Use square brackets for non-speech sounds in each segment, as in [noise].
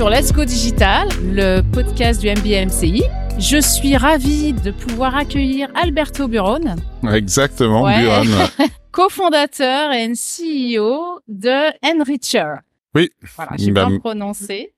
sur Let's Go Digital, le podcast du MBMCI. Je suis ravie de pouvoir accueillir Alberto Buron. Exactement, Buron. [laughs] cofondateur et CEO de Enricher. Oui. Voilà, j'ai bah, bien prononcé.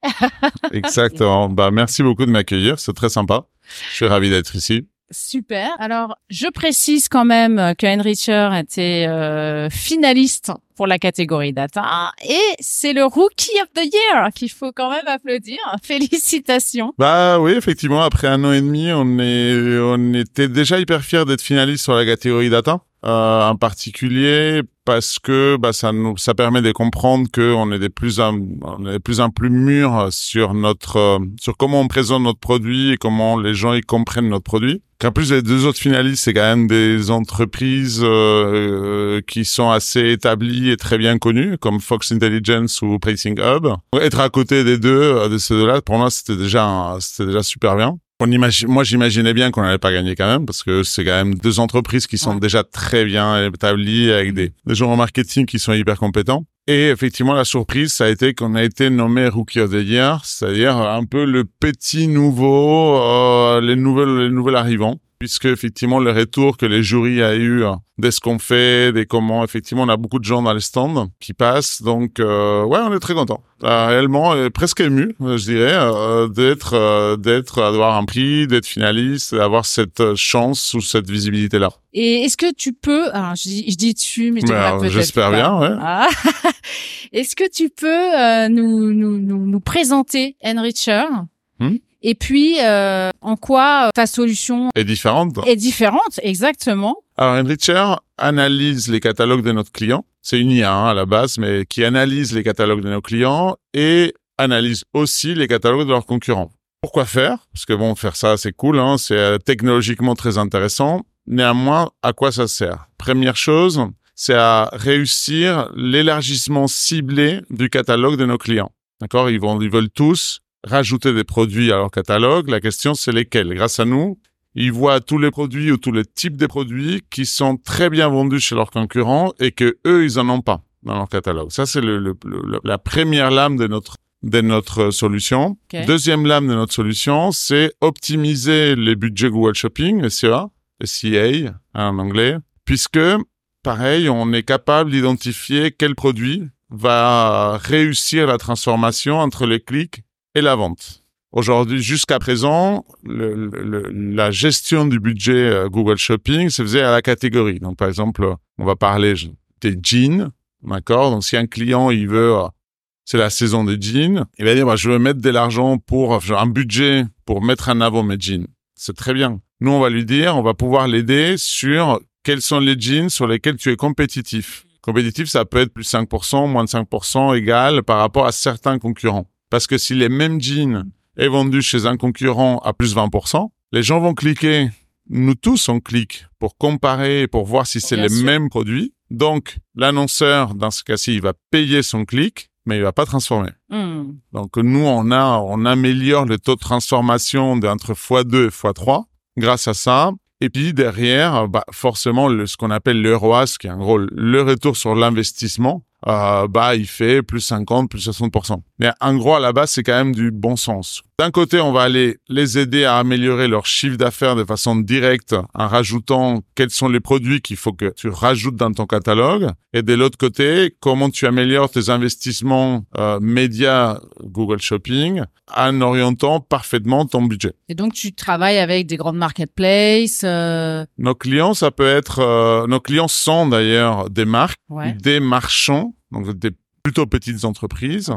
exactement. Bah, merci beaucoup de m'accueillir. C'est très sympa. Je suis ravi d'être ici. Super. Alors, je précise quand même que Enricher était euh, finaliste pour la catégorie data et c'est le Rookie of the Year qu'il faut quand même applaudir. Félicitations. Bah oui, effectivement, après un an et demi, on est, on était déjà hyper fiers d'être finaliste sur la catégorie data. Euh, en particulier parce que bah, ça nous ça permet de comprendre que on est des plus en, on est plus en plus mûrs sur notre euh, sur comment on présente notre produit et comment les gens y comprennent notre produit. Qu'en plus les deux autres finalistes c'est quand même des entreprises euh, qui sont assez établies et très bien connues comme Fox Intelligence ou Pricing Hub. Être à côté des deux de ces deux-là pour moi c'était déjà c'était déjà super bien moi, j'imaginais bien qu'on n'allait pas gagner quand même, parce que c'est quand même deux entreprises qui sont déjà très bien établies, avec des, des gens en marketing qui sont hyper compétents. Et effectivement, la surprise, ça a été qu'on a été nommé Rookie of the Year, c'est-à-dire un peu le petit nouveau, euh, les nouvelles, les nouvelles arrivants puisque effectivement le retour que les jurys a eu hein, de ce qu'on fait, des comment effectivement on a beaucoup de gens dans les stands qui passent, donc euh, ouais on est très content, euh, réellement euh, presque ému je dirais euh, d'être euh, d'être d'avoir un prix, d'être finaliste, d'avoir cette chance ou cette visibilité là. Et est-ce que tu peux, alors je dis, je dis tu, mais tu peut-être J'espère bien, ouais. Ah. [laughs] est-ce que tu peux nous, nous, nous, nous présenter Enricher hmm? Et puis, euh, en quoi euh, ta solution est différente Est différente, exactement. Alors, Enricher analyse les catalogues de notre client. C'est une IA hein, à la base, mais qui analyse les catalogues de nos clients et analyse aussi les catalogues de leurs concurrents. Pourquoi faire? Parce que bon, faire ça, c'est cool, hein, c'est euh, technologiquement très intéressant. Néanmoins, à quoi ça sert? Première chose, c'est à réussir l'élargissement ciblé du catalogue de nos clients. D'accord? Ils vont, ils veulent tous rajouter des produits à leur catalogue. La question, c'est lesquels? Grâce à nous, ils voient tous les produits ou tous les types de produits qui sont très bien vendus chez leurs concurrents et que eux, ils en ont pas dans leur catalogue. Ça, c'est le, la première lame de notre de notre solution. Deuxième lame de notre solution, c'est optimiser les budgets Google Shopping, SEA, SEA en anglais, puisque pareil, on est capable d'identifier quel produit va réussir la transformation entre les clics et la vente. Aujourd'hui, jusqu'à présent, le, le, la gestion du budget euh, Google Shopping se faisait à la catégorie. Donc, par exemple, on va parler des jeans, d'accord? Donc, si un client, il veut, euh, c'est la saison des jeans, il va dire, bah, je veux mettre de l'argent pour, un budget pour mettre en avant mes jeans. C'est très bien. Nous, on va lui dire, on va pouvoir l'aider sur quels sont les jeans sur lesquels tu es compétitif. Compétitif, ça peut être plus 5%, moins de 5%, égal par rapport à certains concurrents. Parce que si les mêmes jeans est vendu chez un concurrent à plus 20%, les gens vont cliquer. Nous tous, on clique pour comparer, pour voir si c'est les mêmes produits. Donc, l'annonceur, dans ce cas-ci, il va payer son clic, mais il va pas transformer. Hmm. Donc, nous, on a, on améliore le taux de transformation d'entre x2 et x3 grâce à ça. Et puis derrière, bah, forcément, le, ce qu'on appelle le ROAS, qui est en gros le retour sur l'investissement, euh, bah il fait plus 50, plus 60%. Mais en gros, à la base, c'est quand même du bon sens. D'un côté, on va aller les aider à améliorer leur chiffre d'affaires de façon directe en rajoutant quels sont les produits qu'il faut que tu rajoutes dans ton catalogue. Et de l'autre côté, comment tu améliores tes investissements euh, médias Google Shopping en orientant parfaitement ton budget. Et donc, tu travailles avec des grandes marketplaces euh... Nos clients, ça peut être... Euh, nos clients sont d'ailleurs des marques, des marchands, donc des plutôt petites entreprises,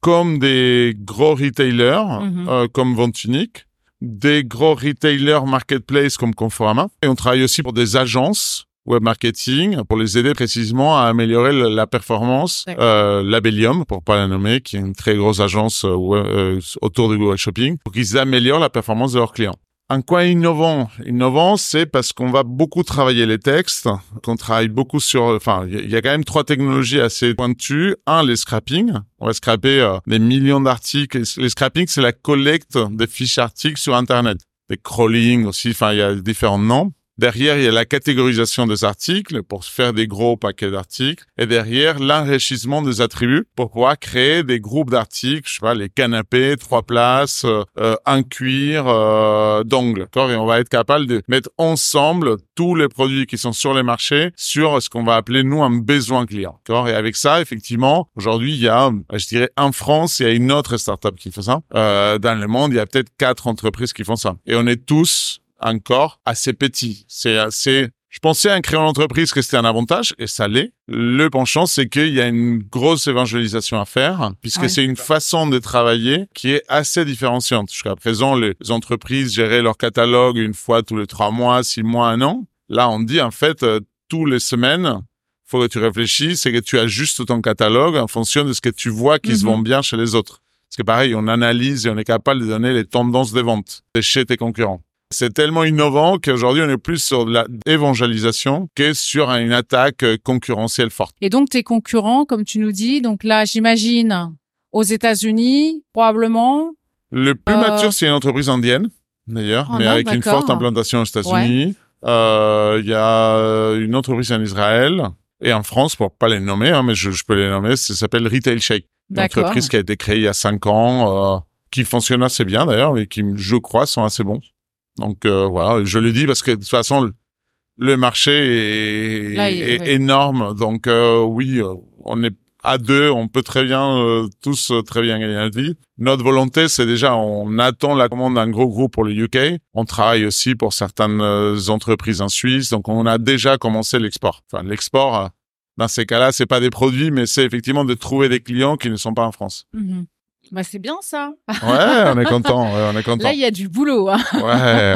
comme des gros retailers mhm. euh, comme Vente Unique, des gros retailers marketplace comme Conforama. Et on travaille aussi pour des agences web marketing pour les aider précisément à améliorer la performance. Euh, Labellium, pour pas la nommer, qui est une très grosse agence euh, euh, autour du Google Shopping, pour qu'ils améliorent la performance de leurs clients. Un coin innovant, innovant, c'est parce qu'on va beaucoup travailler les textes, qu'on travaille beaucoup sur, enfin, il y, a quand même trois technologies assez pointues. Un, les scrapping. On va scraper euh, des millions d'articles. Les scrapping, c'est la collecte des fiches articles sur Internet. Des crawling aussi, enfin, il y a différents noms. Derrière, il y a la catégorisation des articles pour faire des gros paquets d'articles. Et derrière, l'enrichissement des attributs pour pouvoir créer des groupes d'articles, je sais pas, les canapés, trois places, euh, un cuir, euh, d'ongles. Et on va être capable de mettre ensemble tous les produits qui sont sur les marchés sur ce qu'on va appeler, nous, un besoin client. Et avec ça, effectivement, aujourd'hui, il y a, je dirais, en France, il y a une autre startup qui fait ça. Euh, dans le monde, il y a peut-être quatre entreprises qui font ça. Et on est tous encore assez petit. C'est assez, je pensais en créant l'entreprise que c'était un avantage et ça l'est. Le penchant, c'est qu'il y a une grosse évangélisation à faire puisque c'est une façon de travailler qui est assez différenciante. Jusqu'à présent, les entreprises géraient leur catalogue une fois tous les trois mois, six mois, un an. Là, on dit en fait, euh, tous les semaines, faut que tu réfléchisses et que tu ajustes ton catalogue en fonction de ce que tu vois qui se mhm. vend bien chez les autres. Parce que pareil, on analyse et on est capable de donner les tendances de vente chez tes concurrents. C'est tellement innovant qu'aujourd'hui, on est plus sur l'évangélisation que sur une attaque concurrentielle forte. Et donc, tes concurrents, comme tu nous dis, donc là, j'imagine, aux États-Unis, probablement. Le plus euh, mature, c'est une entreprise indienne, d'ailleurs, mais avec une forte implantation aux États-Unis. Euh, il y a une entreprise en Israël et en France, pour pas les nommer, hein, mais je, peux les nommer, ça s'appelle Retail Shake. Une entreprise qui a été créée il y a cinq ans, euh, qui fonctionne assez bien d'ailleurs, et qui, je crois, sont assez bons. Donc euh, voilà, je le dis parce que de toute façon, le marché est, énorme. Donc euh, oui, euh, on est à deux, on peut très bien tous très bien gagner la vie. Notre volonté, c'est déjà, on attend la commande d'un gros groupe pour le UK. On travaille aussi pour certaines entreprises en Suisse. Donc on a déjà commencé l'export. Enfin l'export, dans ces cas-là, c'est pas des produits, mais c'est effectivement de trouver des clients qui ne sont pas en France. Mm-hmm. Bah c'est bien ça. ouais, on est content. on est content. Là, il y a du boulot. Hein. ouais,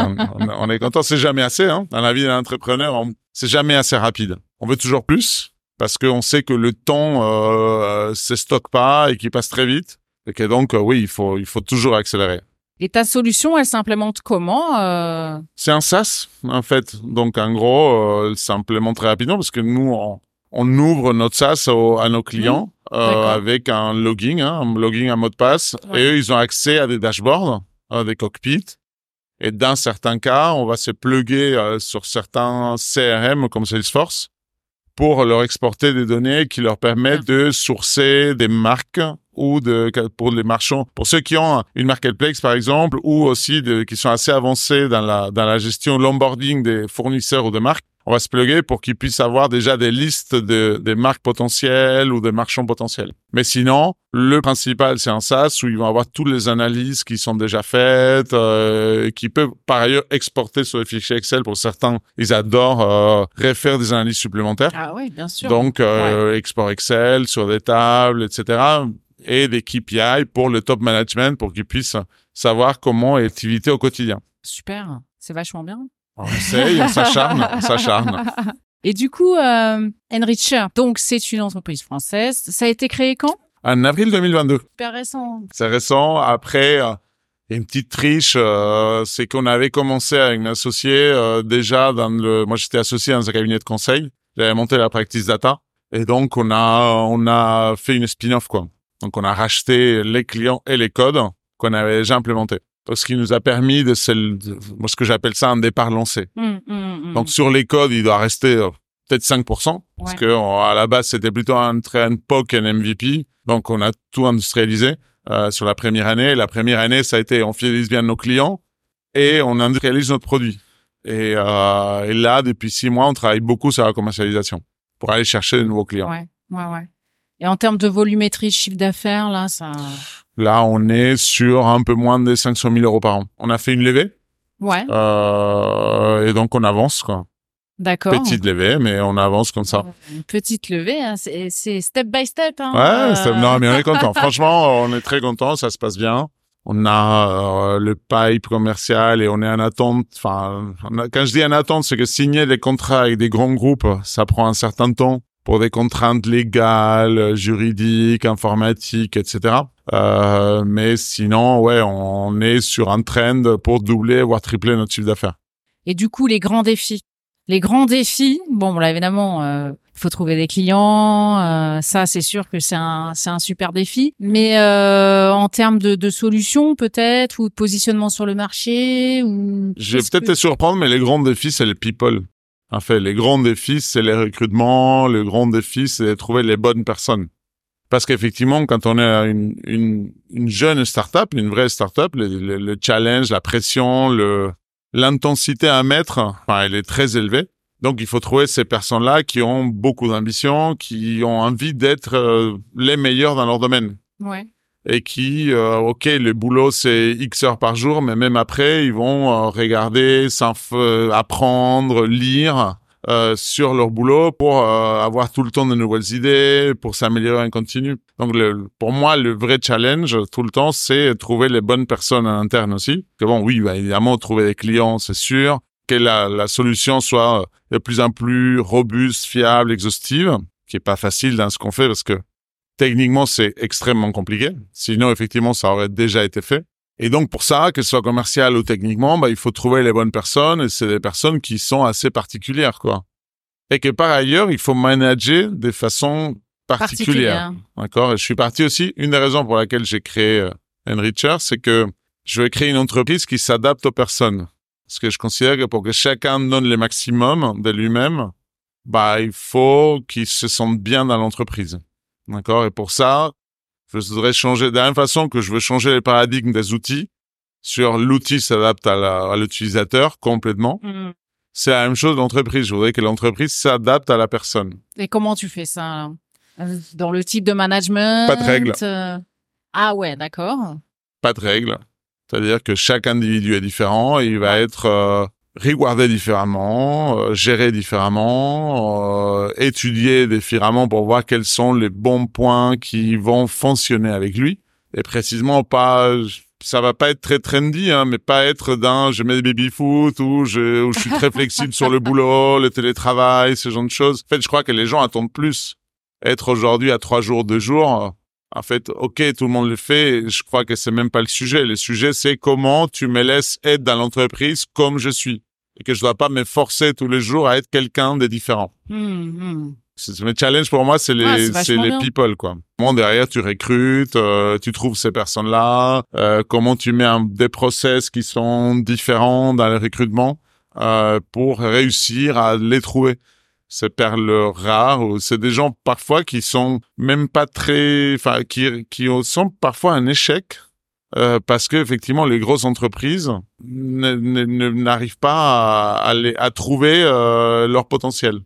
on, est content. C'est jamais assez. Hein. Dans la vie d'un entrepreneur, c'est jamais assez rapide. On veut toujours plus parce qu'on sait que le temps euh, se stocke pas et qu'il passe très vite. Et que donc, euh, oui, il faut, il faut toujours accélérer. Et ta solution, elle s'implémente comment euh... C'est un SaaS, en fait. Donc, en gros, euh, elle s'implémente très rapidement parce que nous, on, on ouvre notre SaaS à nos clients euh, avec un login, hein, un login, un mot de passe. Et eux, ils ont accès à des dashboards, à des cockpits. Et dans certains cas, on va se plugger euh, sur certains CRM comme Salesforce pour leur exporter des données qui leur permettent de sourcer des marques ou de pour les marchands, pour ceux qui ont une marketplace par exemple, ou aussi de, qui sont assez avancés dans la dans la gestion l'onboarding des fournisseurs ou de marques on va se plugger pour qu'ils puissent avoir déjà des listes de, des marques potentielles ou des marchands potentiels. Mais sinon, le principal, c'est un SaaS où ils vont avoir toutes les analyses qui sont déjà faites, euh, qui peuvent par ailleurs exporter sur les fichiers Excel. Pour certains, ils adorent euh, refaire des analyses supplémentaires. Ah oui, bien sûr. Donc, euh, export Excel sur des tables, etc. Et des KPI pour le top management pour qu'ils puissent savoir comment est l'activité au quotidien. Super, c'est vachement bien. On essaye, on s'acharne, on s'acharne. [laughs] Et du coup, euh, Enricher, donc c'est une entreprise française. Ça a été créé quand? En avril 2022. Super récent. C'est récent. Après, euh, une petite triche, euh, c'est qu'on avait commencé avec une associée euh, déjà dans le. Moi, j'étais associé dans un cabinet de conseil. J'avais monté la practice data, et donc on a on a fait une spin-off quoi. Donc on a racheté les clients et les codes qu'on avait déjà implémentés ce qui nous a permis de, celle, moi ce que j'appelle ça un départ lancé. Mmh, mmh, mmh. Donc sur les codes, il doit rester euh, peut-être 5%, parce que à la base c'était plutôt un train POC, un MVP, donc on a tout industrialisé euh, sur la première année. La première année, ça a été on fidélise bien nos clients et on industrialise notre produit. Et, euh, et là, depuis six mois, on travaille beaucoup sur la commercialisation pour aller chercher de nouveaux clients. Ouais, ouais, ouais. Et en termes de volumétrie, chiffre d'affaires, là, ça. Là, on est sur un peu moins de 500 000 euros par an. On a fait une levée. Ouais. Euh, et donc, on avance, quoi. D'accord. Petite levée, mais on avance comme ça. Une petite levée, hein, c'est step by step. Hein, ouais, euh... non, mais on est content. [laughs] Franchement, on est très content, ça se passe bien. On a euh, le pipe commercial et on est en attente. Enfin, quand je dis en attente, c'est que signer des contrats avec des grands groupes, ça prend un certain temps pour des contraintes légales, juridiques, informatiques, etc. Euh, mais sinon, ouais, on est sur un trend pour doubler voire tripler notre chiffre d'affaires. Et du coup, les grands défis, les grands défis. Bon, là évidemment, il faut trouver des clients. ça, c'est sûr que c'est un c'est un super défi. Mais en termes de, de solutions peut-être ou de positionnement sur le marché ou. Je vais peut-être te surprendre, mais les grands défis, c'est les people. En fait, les grands défis, c'est les recrutements. Le grand défi, c'est trouver les bonnes personnes. Parce qu'effectivement, quand on est une, une, une jeune startup, une vraie startup, le, le, le challenge, la pression, le l'intensité à mettre, enfin, elle est très élevée. Donc, il faut trouver ces personnes-là qui ont beaucoup d'ambition, qui ont envie d'être euh, les meilleurs dans leur domaine. Ouais. Et qui, euh, ok, le boulot c'est X heures par jour, mais même après, ils vont euh, regarder, apprendre, lire euh, sur leur boulot pour euh, avoir tout le temps de nouvelles idées, pour s'améliorer en continu. Donc le, pour moi, le vrai challenge tout le temps, c'est trouver les bonnes personnes à l'interne aussi. Que bon, oui, bah, évidemment, trouver des clients, c'est sûr. Que la, la solution soit de plus en plus robuste, fiable, exhaustive, qui est pas facile dans ce qu'on fait parce que techniquement, c'est extrêmement compliqué. Sinon, effectivement, ça aurait déjà été fait. Et donc pour ça, que ce soit commercial ou techniquement, bah, il faut trouver les bonnes personnes et c'est des personnes qui sont assez particulières, quoi. Et que par ailleurs, il faut manager de façon particulière. D'accord? Et je suis parti aussi. Une des raisons pour laquelle j'ai créé euh, Enricher, c'est que je veux créer une entreprise qui s'adapte aux personnes. Parce que je considère que pour que chacun donne le maximum de lui-même, bah il faut qu'il se sente bien dans l'entreprise. D'accord? Et pour ça, je voudrais changer de la même façon que je veux changer les paradigmes des outils sur l'outil s'adapte à l'utilisateur complètement. Mm. C'est la même chose l'entreprise. Je voudrais que l'entreprise s'adapte à la personne. Et comment tu fais ça? Dans le type de management? Pas de règles. Euh, ah ouais, d'accord. Pas de règles. C'est-à-dire que chaque individu est différent et il va être euh, regarder différemment, euh, gérer différemment, euh, étudier différemment pour voir quels sont les bons points qui vont fonctionner avec lui. Et précisément pas, ça va pas être très trendy, hein, mais pas être dans je mets des baby foot ou je, ou je suis très flexible sur le boulot, le télétravail, ce genre de choses. En fait, je crois que les gens attendent plus. Être aujourd'hui à trois jours, deux jours, en fait, ok, tout le monde le fait. Je crois que c'est même pas le sujet. Le sujet, c'est comment tu me laisses être dans l'entreprise comme je suis et que je dois pas me forcer tous les jours à être quelqu'un de différent. Mmh, Le challenge pour moi, c'est les, c'est les people, quoi. Comment derrière tu recrutes, euh, tu trouves ces personnes-là, euh, comment tu mets un, des process qui sont différents dans le recrutement euh, pour réussir à les trouver. Ces perles rares, c'est des gens parfois qui sont même pas très, enfin, qui, qui sont parfois un échec euh, parce que effectivement les grosses entreprises n'arrivent pas à, à, trouver euh, leur potentiel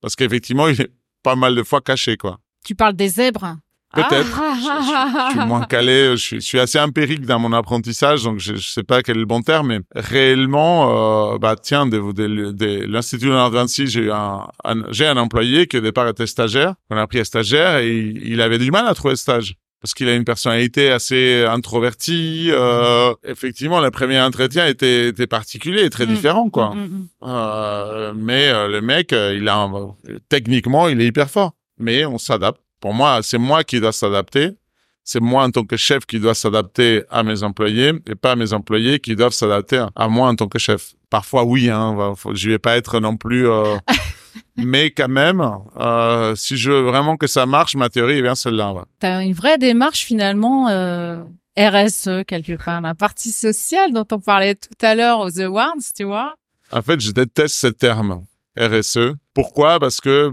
parce qu'effectivement il est pas mal de fois caché quoi. Tu parles des zèbres? Peut-être. je, suis moins calé. Je suis, assez empirique dans mon apprentissage, donc je, je sais pas quel est le bon terme, mais réellement, euh, bah tiens, de, de, de, l'Institut de j'ai un, j'ai un employé qui au départ était stagiaire. On a pris un stagiaire et il, il avait du mal à trouver stage parce qu'il a une personnalité assez introvertie. Euh, effectivement, le premier entretien était, était particulier et très mm. différent, quoi. Mm, mm, euh, mais euh, le mec, il a techniquement, il est hyper fort. Mais on s'adapte. Pour moi, c'est moi qui dois s'adapter. C'est moi en tant que chef qui dois s'adapter à mes employés et pas mes employés qui doivent s'adapter à moi en tant que chef. Parfois, oui, hein, je vais pas être non plus [laughs] mais quand même, euh, si je veux vraiment que ça marche, ma théorie est bien celle-là. Ouais. Tu as une vraie démarche finalement euh, RSE quelque part, la partie sociale dont on parlait tout à l'heure aux awards, tu vois. En fait, je déteste ce terme RSE. Pourquoi? Parce que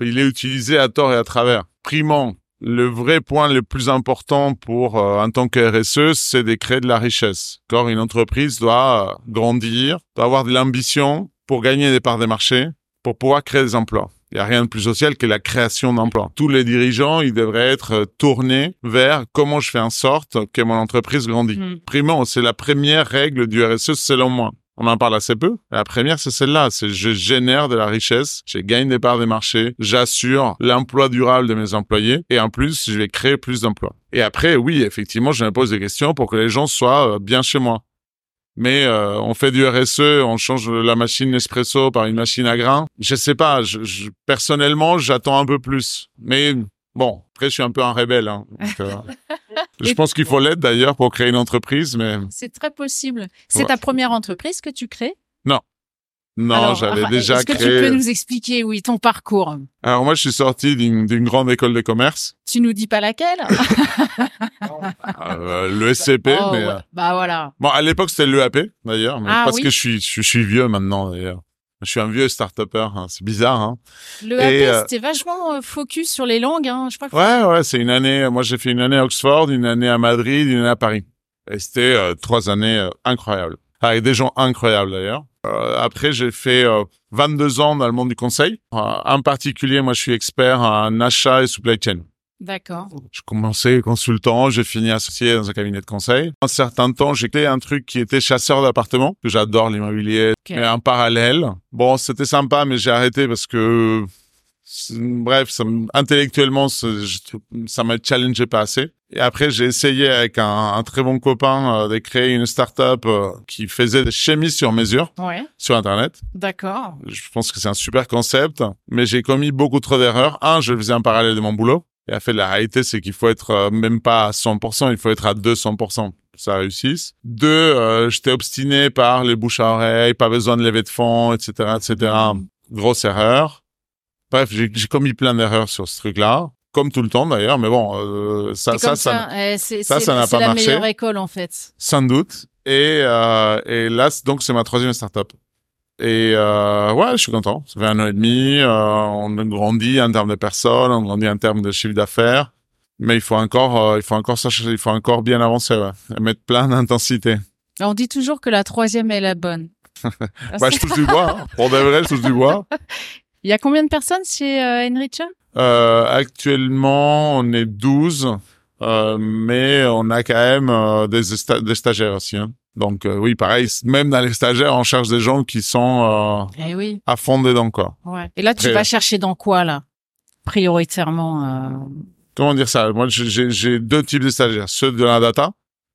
il est utilisé à tort et à travers. Primant, le vrai point le plus important pour euh, en tant que RSE, c'est de créer de la richesse. Car une entreprise doit grandir, doit avoir de l'ambition pour gagner des parts de marché, pour pouvoir créer des emplois. Il n'y a rien de plus social que la création d'emplois. Tous les dirigeants, ils devraient être euh, tournés vers comment je fais en sorte que mon entreprise grandit. Mm. Primo, c'est la première règle du RSE selon moi. On en parle assez peu. La première, c'est celle-là. C'est je génère de la richesse, je gagne des parts des marchés, j'assure l'emploi durable de mes employés et en plus, je vais créer plus d'emplois. Et après, oui, effectivement, je me pose des questions pour que les gens soient euh, bien chez moi mais euh, on fait du RSE, on change la machine Nespresso par une machine à grains. Je sais pas, personnellement, j'attends un peu plus. Mais bon, après, je suis un peu un rebelle. Hein, [laughs] euh, je pense qu'il faut l'être d'ailleurs pour créer une entreprise, mais c'est très possible. C'est ta première entreprise que tu crées? Non. Non, j'avais déjà Est-ce que tu créé. peux nous expliquer, oui, ton parcours? Alors moi, je suis sorti d'une grande école de commerce, Tu nous dis pas laquelle? [laughs] Euh, le SCP, Oh, mais ouais. euh, Bah voilà. bon, à l'époque c'était l'EAP d'ailleurs, mais Ah, parce oui. que je suis, je, je suis vieux maintenant d'ailleurs. Je suis un vieux start-upper, hein. c'est bizarre. Hein. Le Et, AP, euh, c'était vachement euh, focus sur les langues. Hein. Je crois que Ouais, ouais, c'est une année. Moi, j'ai fait une année à Oxford, une année à Madrid, une année à Paris. Et c'était euh, trois années euh, incroyables, avec des gens incroyables d'ailleurs. Euh, après, j'ai fait euh, 22 ans dans le monde du conseil. Euh, en particulier, moi, je suis expert en achat et supply chain. D'accord. Je commençais consultant, j'ai fini associé dans un cabinet de conseil. Un certain temps, j'ai créé un truc qui était chasseur d'appartements, que j'adore l'immobilier. Ok. Mais en parallèle, bon, c'était sympa, mais j'ai arrêté parce que, bref, ça, me- intellectuellement, trouve- ça m'a challengé pas assez. Et après, j'ai essayé avec un, un très bon copain euh, de créer une start-up euh, qui faisait des chemises sur mesure Ouais. sur Internet. D'accord. Je pense que c'est un super concept, mais j'ai commis beaucoup trop d'erreurs. Un, je le faisais en parallèle de mon boulot. Et en fait, la réalité, c'est qu'il faut être euh, même pas à 100%, il faut être à 200% pour que ça réussisse. Deux, euh, j'étais obstiné par les bouches à oreille, pas besoin de lever de fonds, etc., etc. Grosse erreur. Bref, j'ai commis plein d'erreurs sur ce truc-là, comme tout le temps d'ailleurs, mais bon, euh, ça, C'est ça, ça, ça. eh, c'est ça, c'est- ça n'a c'est pas la marché. meilleure école en fait. sans doute. Et, euh, et là, c'est- donc, c'est ma troisième startup. Et euh, ouais, je suis content. Ça fait un an et demi. euh, on a grandi en termes de personnes, on grandit en termes de chiffre d'affaires. Mais il faut encore, euh, il faut encore il faut encore bien avancer, ouais. Et mettre plein d'intensité. On dit toujours que la troisième est la bonne. [laughs] Bah, je touche du bois. hein. Pour de vrai, je touche du bois. [laughs] Il y a combien de personnes chez Enricha? Actuellement, on est 12, euh, mais on a quand même euh, des, sta- des stagiaires aussi. hein. Donc euh, oui, pareil, même dans les stagiaires, on cherche des gens qui sont Eh oui. à fond dedans, quoi. Ouais. Et là, tu vas chercher dans quoi là? Prioritairement. comment dire ça? Moi, j'ai- deux types de stagiaires. Ceux de la data,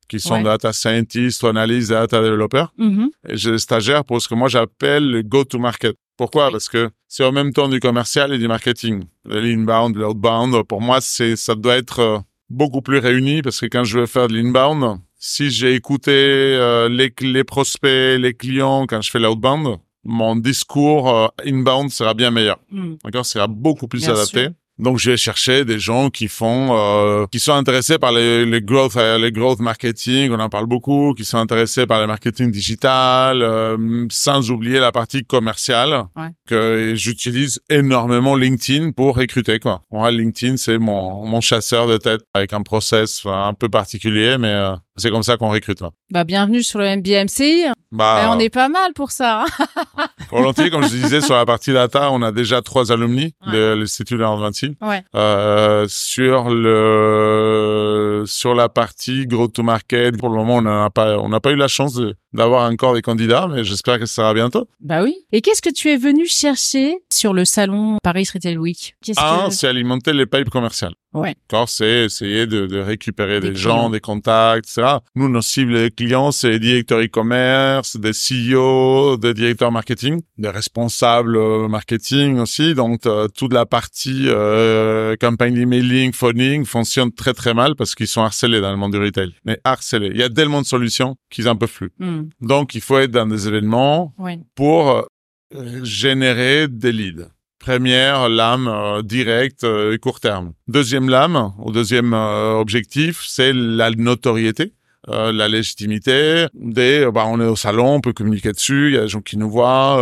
qui sont Ouais. data scientists ou analystes, data développeurs. mhm. Et j'ai des stagiaires pour ce que moi j'appelle le go-to-market. Pourquoi? Parce que c'est en même temps du commercial et du marketing. L'inbound, l'outbound, pour moi, c'est ça doit être beaucoup plus réuni parce que quand je veux faire de l'inbound, si j'ai écouté euh, les, les prospects, les clients quand je fais l'outbound, mon discours euh, inbound sera bien meilleur. Mm. D'accord, sera beaucoup plus Bien adapté. sûr. Donc, je vais chercher des gens qui font, euh, qui sont intéressés par les, les growth, euh, les growth marketing. On en parle beaucoup, qui sont intéressés par le marketing digital, euh, sans oublier la partie commerciale. Ouais. Que j'utilise énormément LinkedIn pour recruter, quoi. Moi, LinkedIn, c'est mon, mon chasseur de tête avec un process un peu particulier, mais euh, c'est comme ça qu'on recrute. hein. Bah, bienvenue sur le MBMCI. Bah, on est pas mal pour ça. [laughs] hein. volontiers, comme je disais, sur la partie data, on a déjà trois alumni Ouais. de l'Institut Vinci. ouais. Euh, sur le sur la partie go to market, pour le moment, on n'a pas on n'a pas eu la chance de- d'avoir encore des candidats, mais j'espère que ça sera bientôt. Bah oui. Et qu'est-ce que tu es venu chercher sur le salon Paris Retail Week? Qu'est-ce Un, que... c'est alimenter les pipes commerciales. Ouais. C'est essayer de, de récupérer Des des, gens, clients. des contacts, etc. Nous, nos cibles des clients, c'est les directeurs e-commerce, des CEO, des directeurs marketing, des responsables euh, marketing aussi. Donc, euh, toute la partie euh, campagne d'emailing, phoning fonctionne très très mal parce qu'ils sont harcelés dans le monde du retail. Mais harcelés. Il y a tellement de solutions qu'ils en peuvent plus. Hmm. Donc, il faut être dans des événements pour euh, générer des leads. Première lame euh, directe euh, et court terme. Deuxième lame, ou deuxième euh, objectif, c'est la notoriété, la légitimité. Des, bah, on est au salon, on peut communiquer dessus, il y a des gens qui nous voient.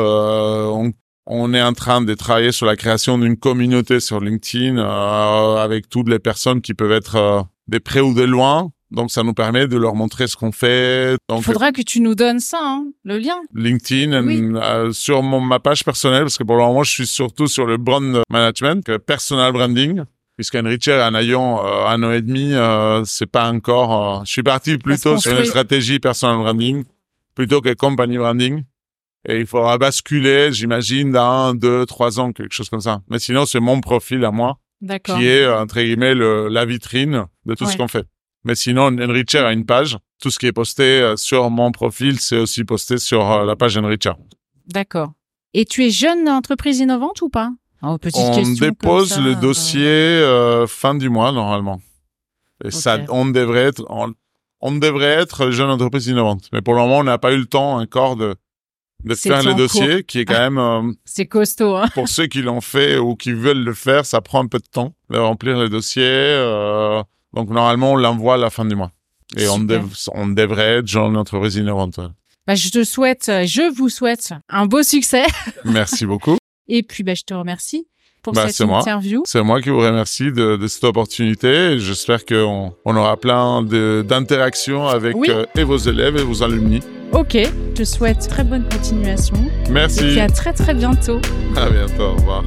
on, est en train de travailler sur la création d'une communauté sur LinkedIn avec toutes les personnes qui peuvent être euh, de près ou de loin. Donc ça nous permet de leur montrer ce qu'on fait. Il faudra que tu nous donnes ça, hein, le lien. LinkedIn Oui. euh, sur mon, ma page personnelle parce que pour le moment je suis surtout sur le brand management, que personal branding. Puisqu'Enricher en ayant euh, un an et demi, euh, c'est pas encore. euh, je suis parti plutôt sur une stratégie personal branding plutôt que company branding. Et il faudra basculer, j'imagine, dans deux, trois ans, quelque chose comme ça. Mais sinon, c'est mon profil à moi qui est euh, entre guillemets le, la vitrine de tout Ouais. ce qu'on fait. Mais sinon, Enricher a une page. Tout ce qui est posté euh, sur mon profil, c'est aussi posté sur euh, la page Enricher. D'accord. Et tu es jeune entreprise innovante ou pas? Oh, petite On dépose ça, le euh, dossier euh, fin du mois normalement. Et ça, Ok. on devrait être, on, on devrait être jeune entreprise innovante. Mais pour le moment, on n'a pas eu le temps encore de faire les en dossiers, qui est quand même, euh, [laughs] C'est costaud, hein. pour ceux qui l'ont fait ou qui veulent le faire, ça prend un peu de temps de remplir les dossiers. Donc normalement, on l'envoie à la fin du mois. Et on, Super. dev- on devrait être genre une entreprise innovante. Bah, je te souhaite, euh, je vous souhaite un beau succès. [laughs] Merci beaucoup. Et puis, bah, je te remercie pour Bah, cette interview. C'est moi qui vous remercie de, de cette opportunité. et J'espère qu'on on aura plein d'interactions avec Oui. euh, et vos élèves et vos alumni. Ok, je te souhaite très bonne continuation. Et Merci. puis à très très bientôt. À bientôt. Au revoir.